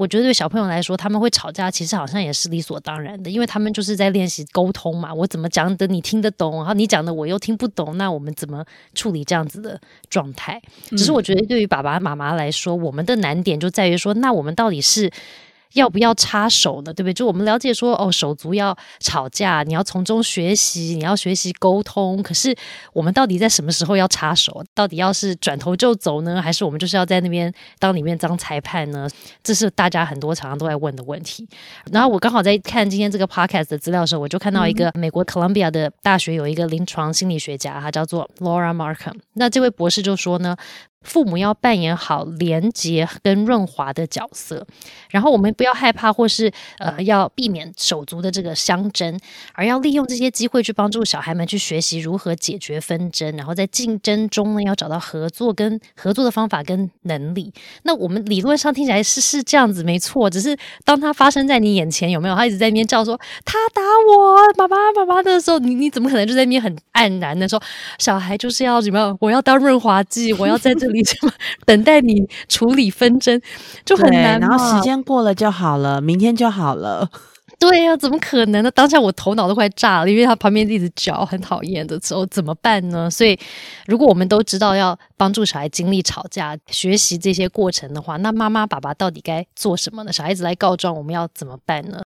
我觉得对小朋友来说，他们会吵架，其实好像也是理所当然的，因为他们就是在练习沟通嘛。我怎么讲的你听得懂，然后你讲的我又听不懂，那我们怎么处理这样子的状态？只是我觉得对于爸爸妈妈来说，我们的难点就在于说，那我们到底是。要不要插手呢？对不对？就我们了解说，哦，手足要吵架，你要从中学习，你要学习沟通。可是我们到底在什么时候要插手？到底要是转头就走呢，还是我们就是要在那边当里面当裁判呢？这是大家很多常常都在问的问题。然后我刚好在看今天这个 podcast 的资料的时候，我就看到一个美国 Columbia 的大学有一个临床心理学家，他叫做 Laura Markham。那这位博士就说呢。父母要扮演好连接跟润滑的角色，然后我们不要害怕，或是呃要避免手足的这个相争，而要利用这些机会去帮助小孩们去学习如何解决纷争，然后在竞争中呢要找到合作跟合作的方法跟能力。那我们理论上听起来是是这样子，没错。只是当它发生在你眼前，有没有？他一直在那边叫说他打我，爸爸爸爸的时候，你你怎么可能就在那边很黯然的说小孩就是要怎么样？我要当润滑剂，我要在这。你什么等待你处理纷争就很难，然后时间过了就好了，明天就好了。对呀，怎么可能呢？当下我头脑都快炸了，因为他旁边一直叫，很讨厌的时候怎么办呢？所以，如果我们都知道要帮助小孩经历吵架、学习这些过程的话，那妈妈、爸爸到底该做什么呢？小孩子来告状，我们要怎么办呢？